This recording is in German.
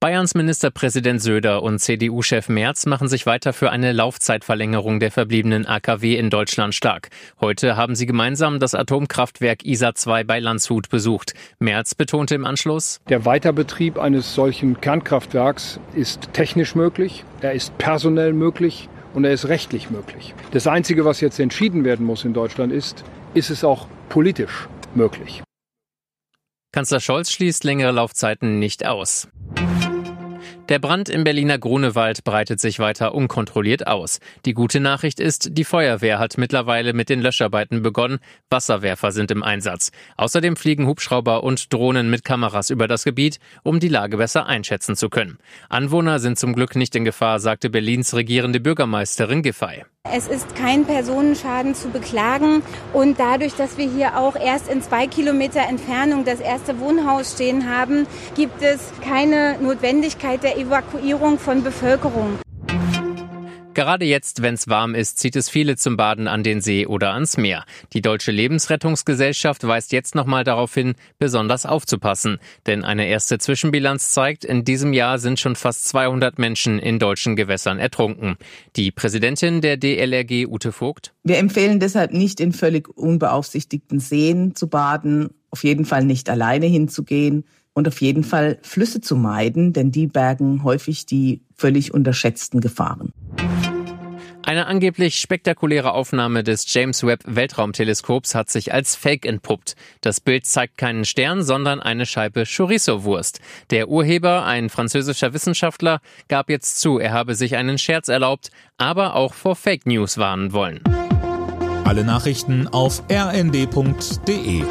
Bayerns Ministerpräsident Söder und CDU-Chef Merz machen sich weiter für eine Laufzeitverlängerung der verbliebenen AKW in Deutschland stark. Heute haben sie gemeinsam das Atomkraftwerk ISA 2 bei Landshut besucht. Merz betonte im Anschluss, Der Weiterbetrieb eines solchen Kernkraftwerks ist technisch möglich, er ist personell möglich und er ist rechtlich möglich. Das Einzige, was jetzt entschieden werden muss in Deutschland ist, ist es auch politisch möglich. Kanzler Scholz schließt längere Laufzeiten nicht aus. Der Brand im Berliner Grunewald breitet sich weiter unkontrolliert aus. Die gute Nachricht ist, die Feuerwehr hat mittlerweile mit den Löscharbeiten begonnen. Wasserwerfer sind im Einsatz. Außerdem fliegen Hubschrauber und Drohnen mit Kameras über das Gebiet, um die Lage besser einschätzen zu können. Anwohner sind zum Glück nicht in Gefahr, sagte Berlins regierende Bürgermeisterin Giffey. Es ist kein Personenschaden zu beklagen und dadurch, dass wir hier auch erst in zwei Kilometer Entfernung das erste Wohnhaus stehen haben, gibt es keine Notwendigkeit der Evakuierung von Bevölkerung. Gerade jetzt, wenn es warm ist, zieht es viele zum Baden an den See oder ans Meer. Die Deutsche Lebensrettungsgesellschaft weist jetzt nochmal darauf hin, besonders aufzupassen. Denn eine erste Zwischenbilanz zeigt, in diesem Jahr sind schon fast 200 Menschen in deutschen Gewässern ertrunken. Die Präsidentin der DLRG, Ute Vogt. Wir empfehlen deshalb nicht in völlig unbeaufsichtigten Seen zu baden, auf jeden Fall nicht alleine hinzugehen und auf jeden Fall Flüsse zu meiden, denn die bergen häufig die völlig unterschätzten Gefahren. Eine angeblich spektakuläre Aufnahme des James Webb Weltraumteleskops hat sich als Fake entpuppt. Das Bild zeigt keinen Stern, sondern eine Scheibe Chorizo-Wurst. Der Urheber, ein französischer Wissenschaftler, gab jetzt zu, er habe sich einen Scherz erlaubt, aber auch vor Fake News warnen wollen. Alle Nachrichten auf rnd.de